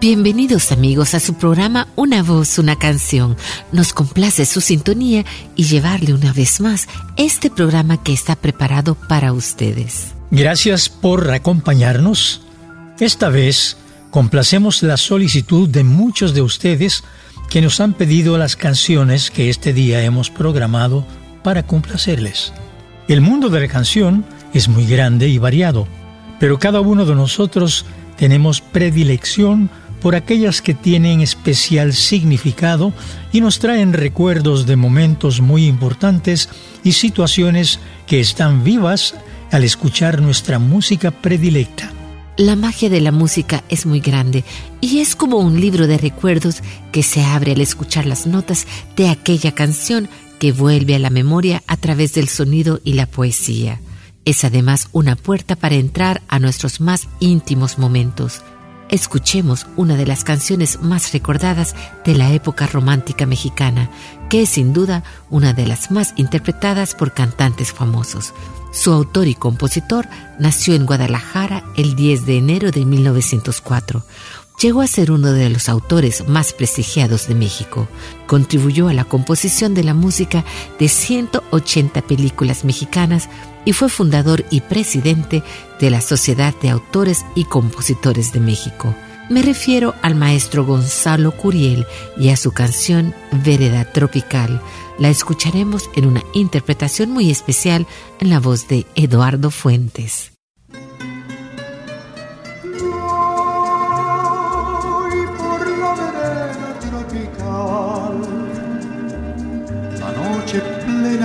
Bienvenidos amigos a su programa Una voz, una canción. Nos complace su sintonía y llevarle una vez más este programa que está preparado para ustedes. Gracias por acompañarnos. Esta vez complacemos la solicitud de muchos de ustedes que nos han pedido las canciones que este día hemos programado para complacerles. El mundo de la canción es muy grande y variado, pero cada uno de nosotros tenemos predilección por aquellas que tienen especial significado y nos traen recuerdos de momentos muy importantes y situaciones que están vivas al escuchar nuestra música predilecta. La magia de la música es muy grande y es como un libro de recuerdos que se abre al escuchar las notas de aquella canción que vuelve a la memoria a través del sonido y la poesía. Es además una puerta para entrar a nuestros más íntimos momentos escuchemos una de las canciones más recordadas de la época romántica mexicana, que es sin duda una de las más interpretadas por cantantes famosos. Su autor y compositor nació en Guadalajara el 10 de enero de 1904 llegó a ser uno de los autores más prestigiados de México. Contribuyó a la composición de la música de 180 películas mexicanas y fue fundador y presidente de la Sociedad de Autores y Compositores de México. Me refiero al maestro Gonzalo Curiel y a su canción Vereda Tropical. La escucharemos en una interpretación muy especial en la voz de Eduardo Fuentes.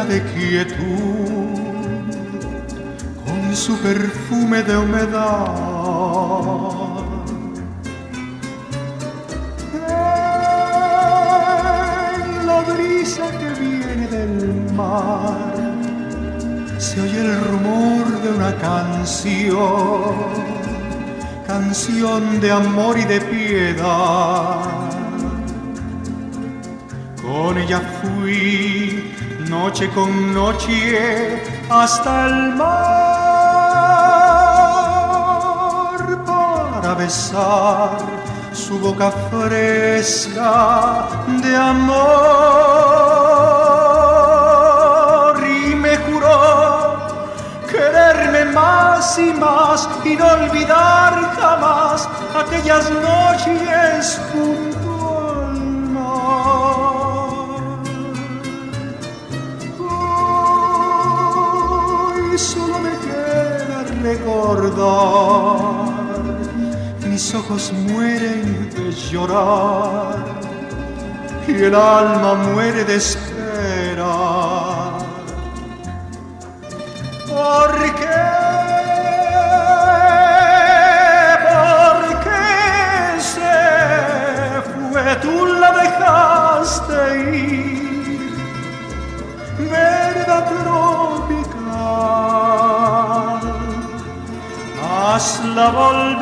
De quietud, con su perfume de humedad. En la brisa que viene del mar, se oye el rumor de una canción, canción de amor y de piedad. Con ella fui noche con noche hasta el mar para besar su boca fresca de amor. Y me juró quererme más y más y no olvidar jamás aquellas noches juntos recordar. Mis ojos mueren de llorar y el alma muere de esperar. la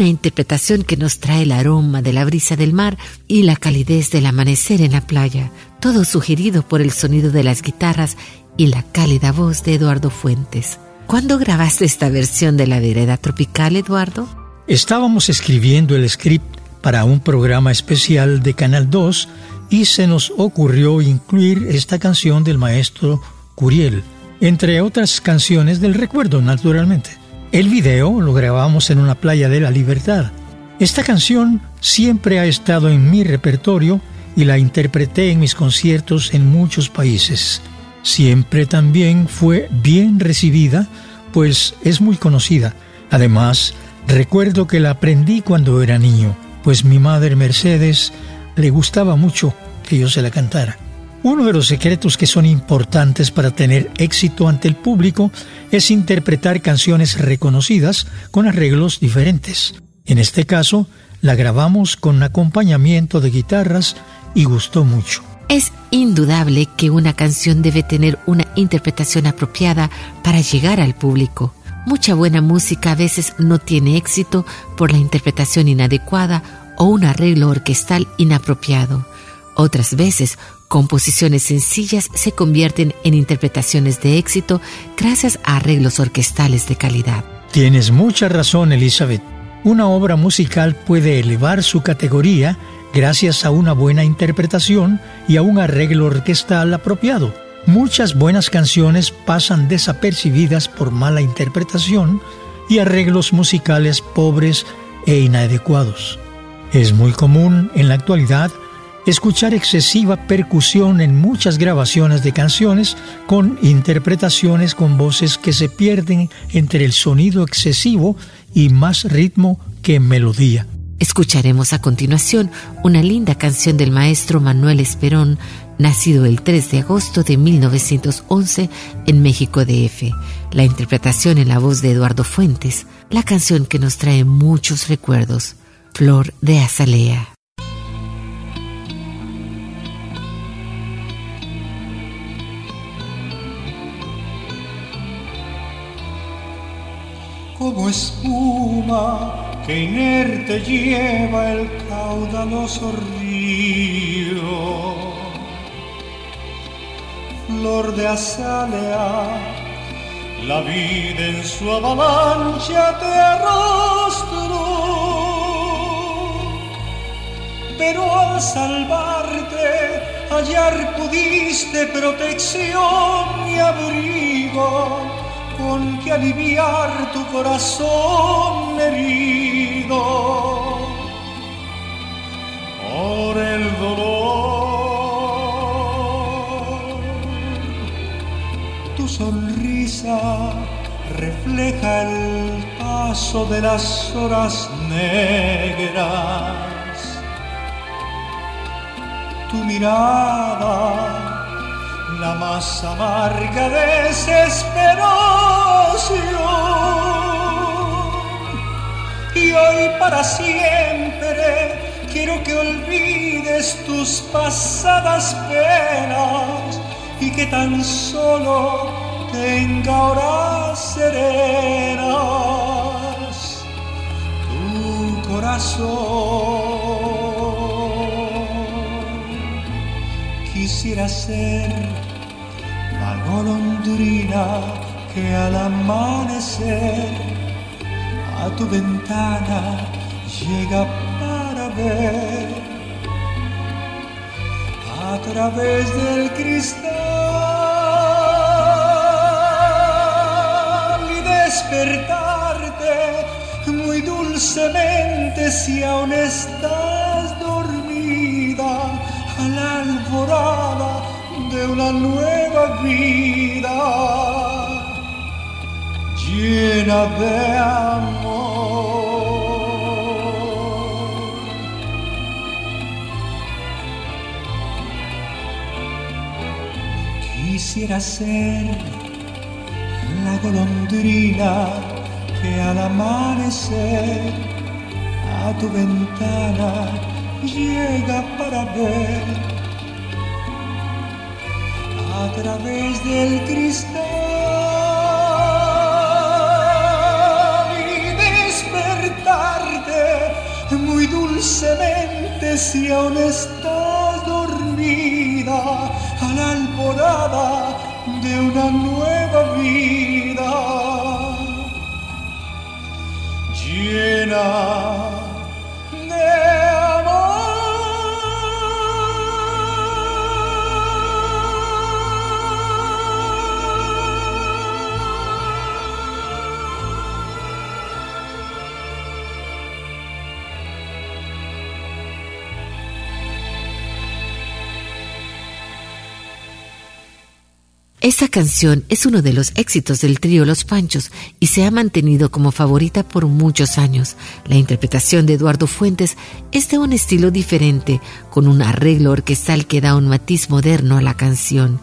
una interpretación que nos trae el aroma de la brisa del mar y la calidez del amanecer en la playa, todo sugerido por el sonido de las guitarras y la cálida voz de Eduardo Fuentes. ¿Cuándo grabaste esta versión de la vereda tropical, Eduardo? Estábamos escribiendo el script para un programa especial de Canal 2 y se nos ocurrió incluir esta canción del maestro Curiel, entre otras canciones del recuerdo, naturalmente. El video lo grabamos en una playa de la Libertad. Esta canción siempre ha estado en mi repertorio y la interpreté en mis conciertos en muchos países. Siempre también fue bien recibida, pues es muy conocida. Además, recuerdo que la aprendí cuando era niño, pues mi madre Mercedes le gustaba mucho que yo se la cantara. Uno de los secretos que son importantes para tener éxito ante el público es interpretar canciones reconocidas con arreglos diferentes. En este caso, la grabamos con acompañamiento de guitarras y gustó mucho. Es indudable que una canción debe tener una interpretación apropiada para llegar al público. Mucha buena música a veces no tiene éxito por la interpretación inadecuada o un arreglo orquestal inapropiado. Otras veces Composiciones sencillas se convierten en interpretaciones de éxito gracias a arreglos orquestales de calidad. Tienes mucha razón, Elizabeth. Una obra musical puede elevar su categoría gracias a una buena interpretación y a un arreglo orquestal apropiado. Muchas buenas canciones pasan desapercibidas por mala interpretación y arreglos musicales pobres e inadecuados. Es muy común en la actualidad escuchar excesiva percusión en muchas grabaciones de canciones con interpretaciones con voces que se pierden entre el sonido excesivo y más ritmo que melodía. Escucharemos a continuación una linda canción del maestro Manuel Esperón, nacido el 3 de agosto de 1911 en México DF. La interpretación en la voz de Eduardo Fuentes, la canción que nos trae muchos recuerdos, Flor de Azalea. Como espuma que inerte lleva el caudaloso río. Flor de azalea, la vida en su avalancha te arrastró, pero al salvarte hallar pudiste protección y abrigo con que aliviar tu corazón herido por el dolor. Tu sonrisa refleja el paso de las horas negras. Tu mirada la más amarga desesperación. Y hoy para siempre quiero que olvides tus pasadas penas y que tan solo tenga horas serenas tu corazón. Quisiera ser golondrina que al amanecer a tu ventana llega ver. A través del cristal y despertarte muy dulcemente si aún estás dormida a la alborada de una nueva vida llena de amor. Quisiera ser la golondrina que al amanecer a tu ventana llega para ver a través del cristal y despertarte muy dulcemente si aún estás dormida a la alborada de una nueva vida. Llena Esta canción es uno de los éxitos del trío Los Panchos y se ha mantenido como favorita por muchos años. La interpretación de Eduardo Fuentes es de un estilo diferente, con un arreglo orquestal que da un matiz moderno a la canción.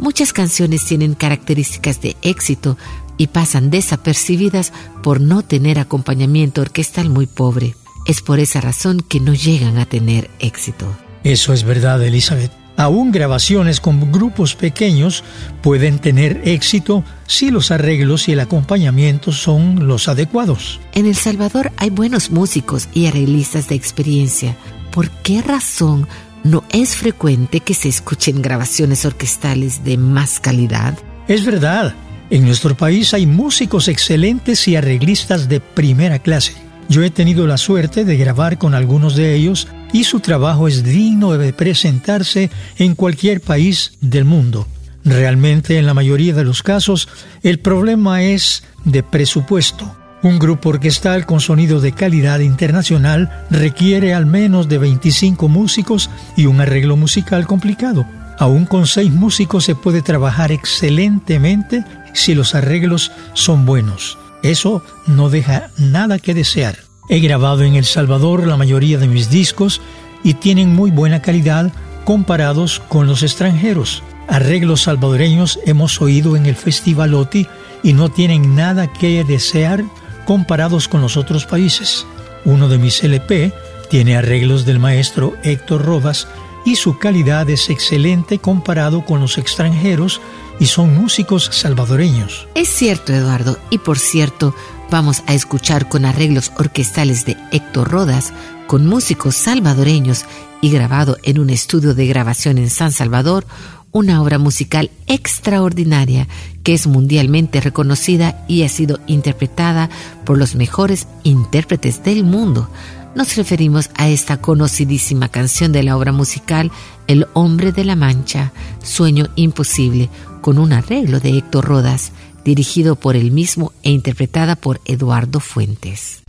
Muchas canciones tienen características de éxito y pasan desapercibidas por no tener acompañamiento orquestal muy pobre. Es por esa razón que no llegan a tener éxito. Eso es verdad, Elizabeth. Aún grabaciones con grupos pequeños pueden tener éxito si los arreglos y el acompañamiento son los adecuados. En El Salvador hay buenos músicos y arreglistas de experiencia. ¿Por qué razón no es frecuente que se escuchen grabaciones orquestales de más calidad? Es verdad, en nuestro país hay músicos excelentes y arreglistas de primera clase. Yo he tenido la suerte de grabar con algunos de ellos y su trabajo es digno de presentarse en cualquier país del mundo. Realmente en la mayoría de los casos el problema es de presupuesto. Un grupo orquestal con sonido de calidad internacional requiere al menos de 25 músicos y un arreglo musical complicado. Aún con seis músicos se puede trabajar excelentemente si los arreglos son buenos. Eso no deja nada que desear. He grabado en El Salvador la mayoría de mis discos y tienen muy buena calidad comparados con los extranjeros. Arreglos salvadoreños hemos oído en el Festival OTI y no tienen nada que desear comparados con los otros países. Uno de mis LP tiene arreglos del maestro Héctor Rodas y su calidad es excelente comparado con los extranjeros y son músicos salvadoreños. Es cierto, Eduardo, y por cierto, vamos a escuchar con arreglos orquestales de Héctor Rodas, con músicos salvadoreños y grabado en un estudio de grabación en San Salvador, una obra musical extraordinaria que es mundialmente reconocida y ha sido interpretada por los mejores intérpretes del mundo. Nos referimos a esta conocidísima canción de la obra musical El hombre de la Mancha, Sueño Imposible, con un arreglo de Héctor Rodas, dirigido por él mismo e interpretada por Eduardo Fuentes.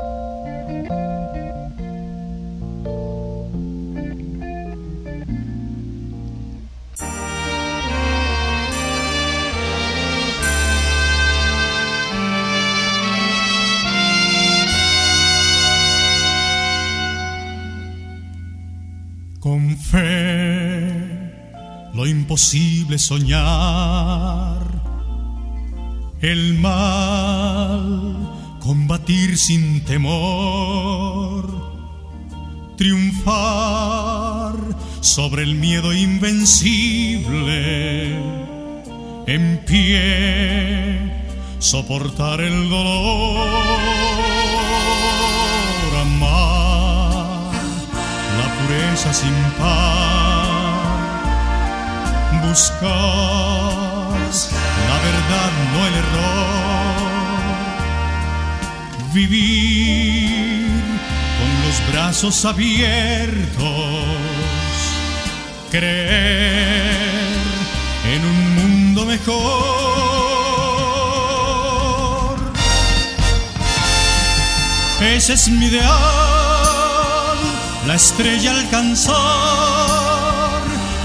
Con fe, lo imposible soñar el mal, combatir sin temor, triunfar sobre el miedo invencible, en pie, soportar el dolor, amar la pureza sin par, buscar la verdad, no el error. Vivir con los brazos abiertos, creer en un mundo mejor. Ese es mi ideal, la estrella alcanzar,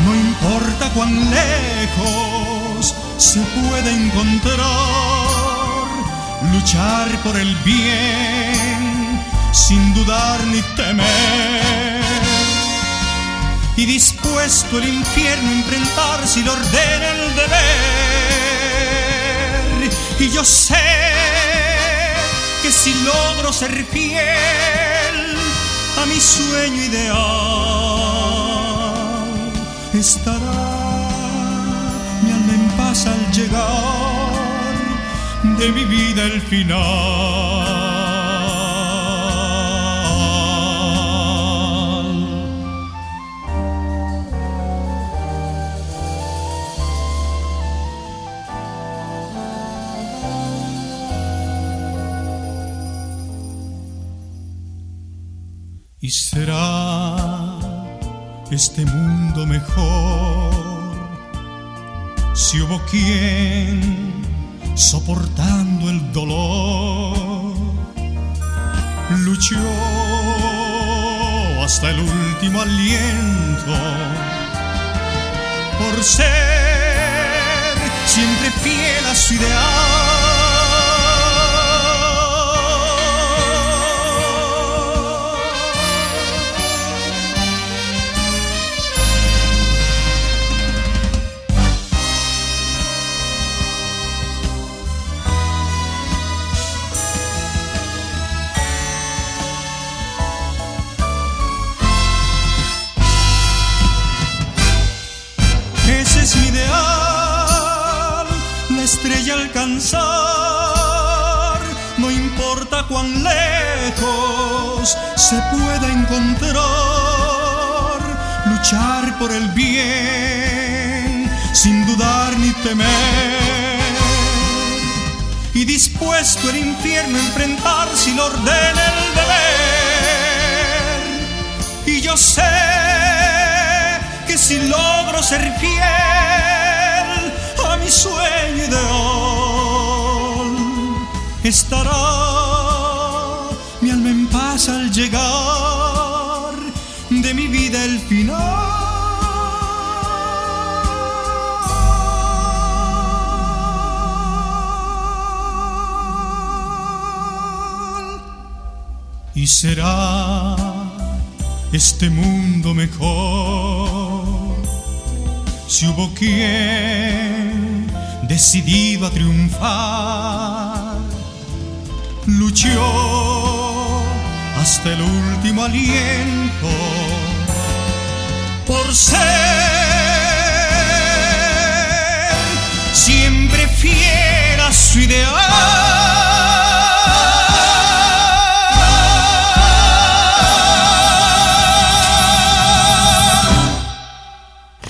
no importa cuán lejos se puede encontrar, luchar por el bien sin dudar ni temer. Y dispuesto el infierno a enfrentar si lo ordena el deber. Y yo sé que si logro ser fiel a mi sueño ideal, estará al llegar de mi vida el final. y será este mundo mejor si hubo quien soportando el dolor luchó hasta el último aliento por ser siempre fiel a su ideal estrella alcanzar, no importa cuán lejos se pueda encontrar, luchar por el bien sin dudar ni temer, y dispuesto el infierno a enfrentar si lo ordena el deber. Y yo sé que si logro ser fiel, mi sueño ideal. Estará mi alma en paz al llegar de mi vida el final. Y será este mundo mejor si hubo quien decidido a triunfar, luchó hasta el último aliento por ser siempre fiel a su ideal.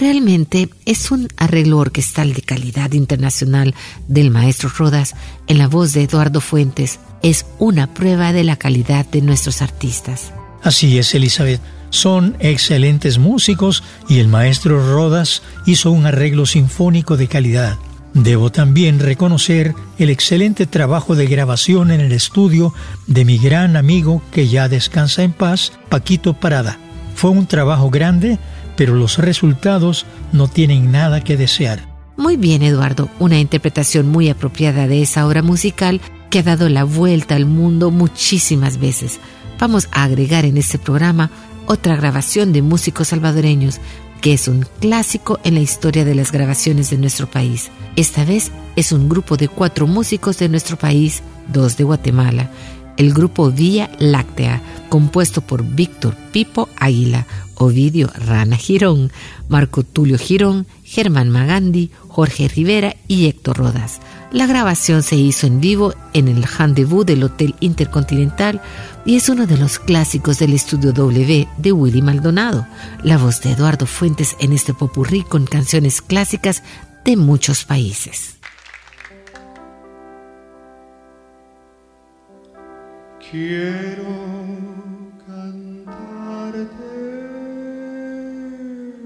Realmente es un arreglo orquestal de calidad internacional del maestro Rodas en la voz de Eduardo Fuentes. Es una prueba de la calidad de nuestros artistas. Así es, Elizabeth. Son excelentes músicos y el maestro Rodas hizo un arreglo sinfónico de calidad. Debo también reconocer el excelente trabajo de grabación en el estudio de mi gran amigo que ya descansa en paz, Paquito Parada. Fue un trabajo grande pero los resultados no tienen nada que desear. Muy bien, Eduardo, una interpretación muy apropiada de esa obra musical que ha dado la vuelta al mundo muchísimas veces. Vamos a agregar en este programa otra grabación de músicos salvadoreños, que es un clásico en la historia de las grabaciones de nuestro país. Esta vez es un grupo de cuatro músicos de nuestro país, dos de Guatemala. El grupo Vía Láctea, compuesto por Víctor Pipo Águila, Ovidio Rana Girón, Marco Tulio Girón, Germán Magandi, Jorge Rivera y Héctor Rodas. La grabación se hizo en vivo en el Rendezvous del Hotel Intercontinental y es uno de los clásicos del estudio W de Willy Maldonado, la voz de Eduardo Fuentes en este popurrí con canciones clásicas de muchos países. Quiero cantarte,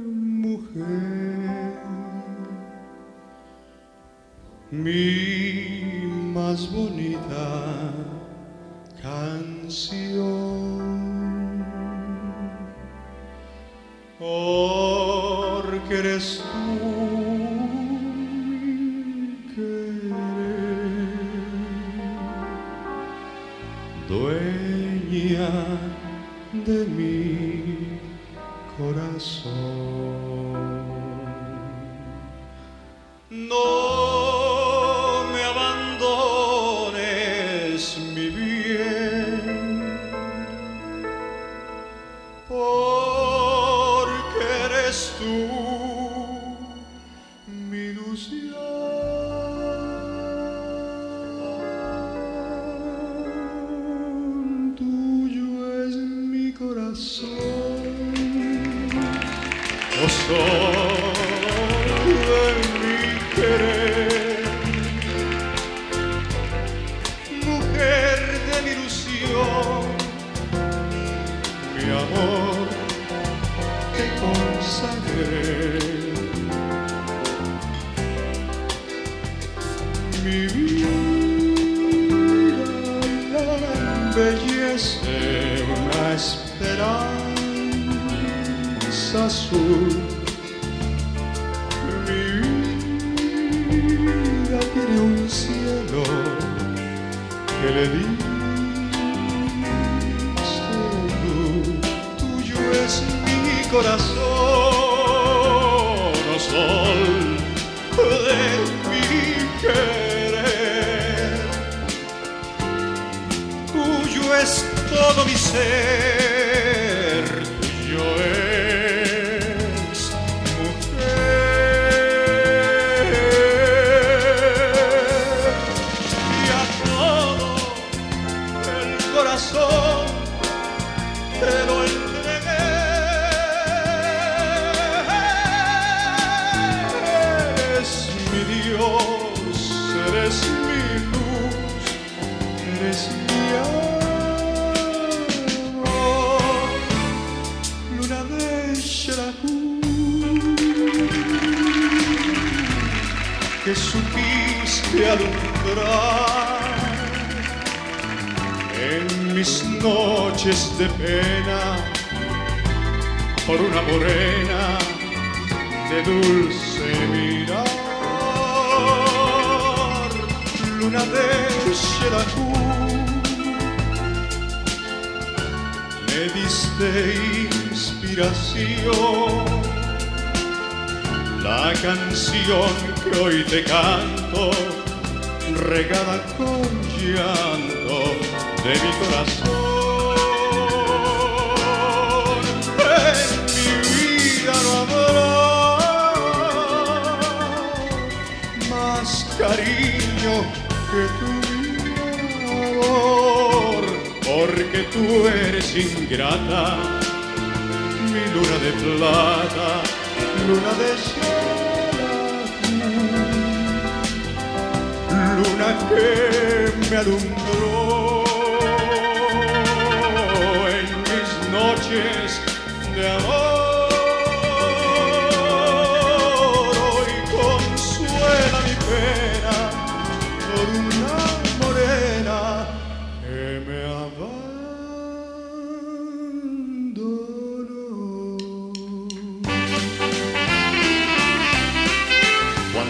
mujer, mi más bonita canción. Porque eres tú. De mi corazón. Mi vida la embellece una esperanza azul. Mi vida tiene un cielo que le tú. Tuyo es mi corazón, todo mi ser, noches de pena por una morena de dulce mirar, luna de Xerajú, me diste inspiración, la canción que hoy te canto, regada con llanto de mi corazón. Cariño que tu amor, porque tú eres ingrata, mi luna de plata, luna de Xerajú, luna que me alumbró en mis noches de amor.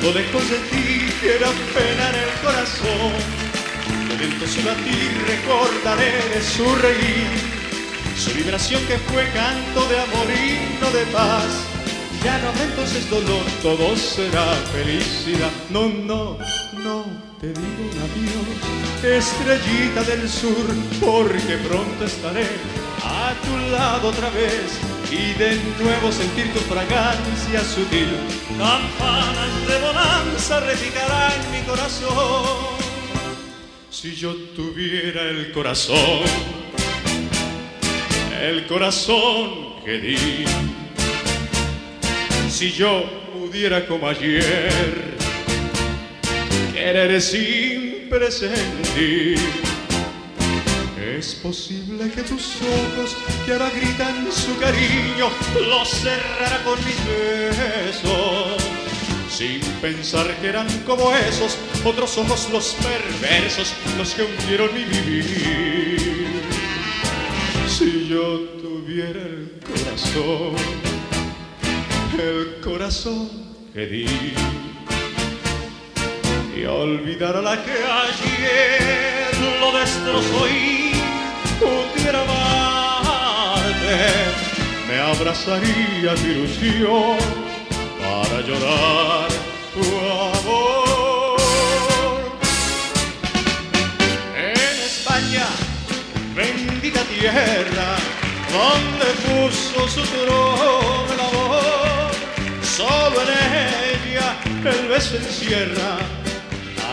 Cuando lejos de ti quiera pena en el corazón, lento su latir recordaré de su reír, su vibración que fue canto de amor y no de paz. Ya no habrá entonces dolor, todo será felicidad. No, no, no, te digo un adiós, estrellita del sur, porque pronto estaré a tu lado otra vez y de nuevo sentir tu fragancia sutil. Campanas de bonanza repicarán mi corazón. Si yo tuviera el corazón, el corazón que di, si yo pudiera como ayer querer sin presentir. Es posible que tus ojos que ahora gritan su cariño los cerrara con mis besos. sin pensar que eran como esos otros ojos los perversos, los que hundieron mi vivir. Si yo tuviera el corazón, el corazón que di, y olvidar la que ayer lo destrozó pudiera amarte, me abrazaría tu ilusión para llorar tu amor. En España, bendita tierra, donde puso su trono el amor, solo en ella el beso encierra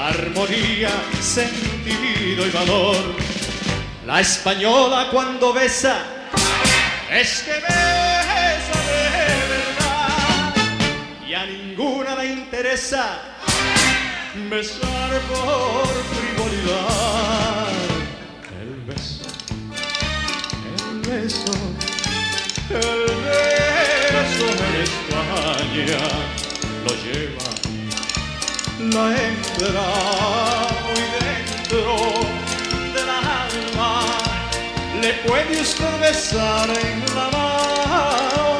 armonía, sentido y valor. La española cuando besa, es que besa de verdad. Y a ninguna le interesa besar por frivolidad. El beso, el beso, el beso en España lo lleva la entra muy dentro. Le puede usted besar en la mano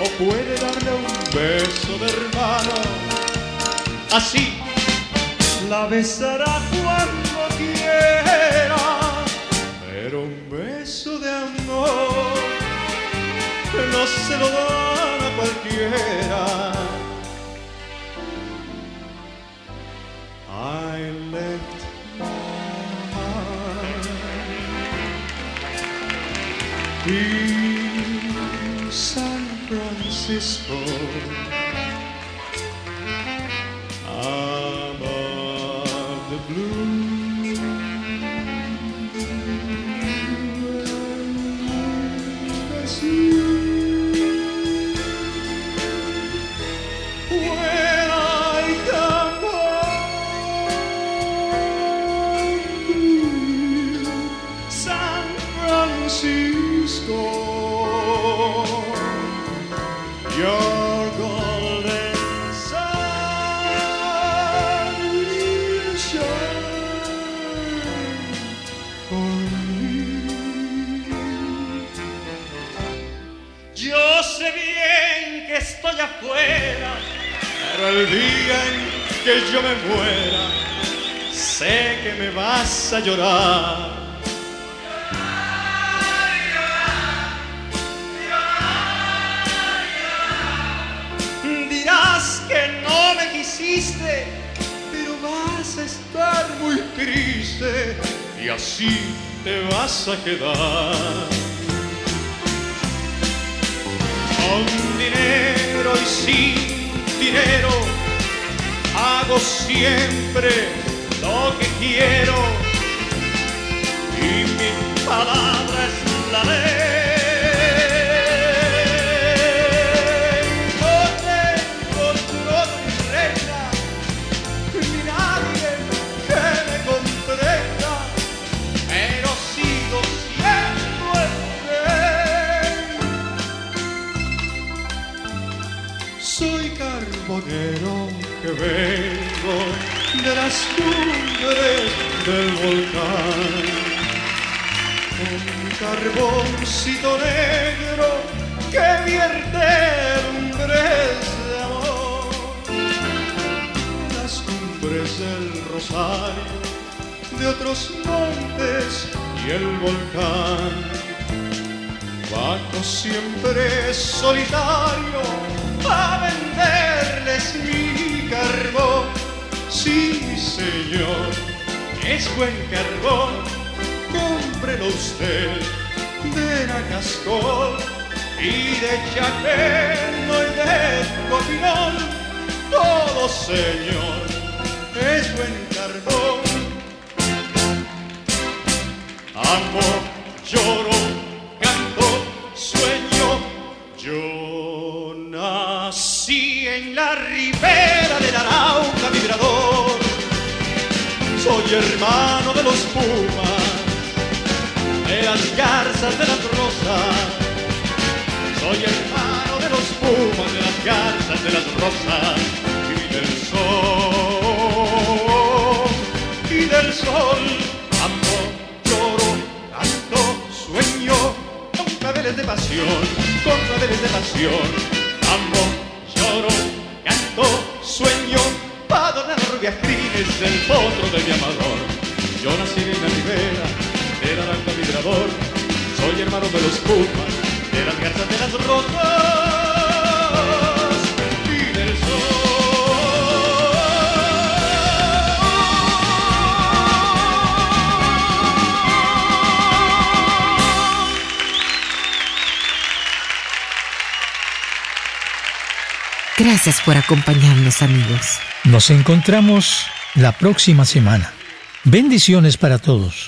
o puede darle un beso de hermano. Así la besará cuando quiera, pero un beso de amor no se lo dan a cualquiera. I left San Francisco. Bien que estoy afuera, pero el día en que yo me muera, sé que me vas a llorar. Quisiste, pero vas a estar muy triste y así te vas a quedar. Con dinero y sin dinero hago siempre lo que quiero y mi palabra es la ley. Negro que vierte lumbres de amor. Las cumbres del rosario de otros montes y el volcán. Bajo siempre solitario a venderles mi carbón. Sí, señor, es buen carbón, cómprelo usted de Nacascol y de Chaqueno y de Copinol. Todo, señor, es buen carbón. Amo, lloro, canto, sueño. Yo nací en la ribera del Arauca vibrador. Soy hermano de los pumas, las garzas de las rosas. Soy hermano de los pumas de las garzas de las rosas y del sol. Y del sol amo, lloro, canto, sueño con claveles de pasión, con claveles de pasión. Amo, lloro, canto, sueño para donar viajes el potro de mi amador. Yo nací en la ribera del Aranda Vibrador, soy hermano de los pumas, de las garzas de las rocas. Gracias por acompañarnos amigos. Nos encontramos la próxima semana. Bendiciones para todos.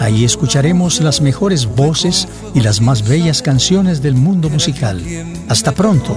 Ahí escucharemos las mejores voces y las más bellas canciones del mundo musical. Hasta pronto.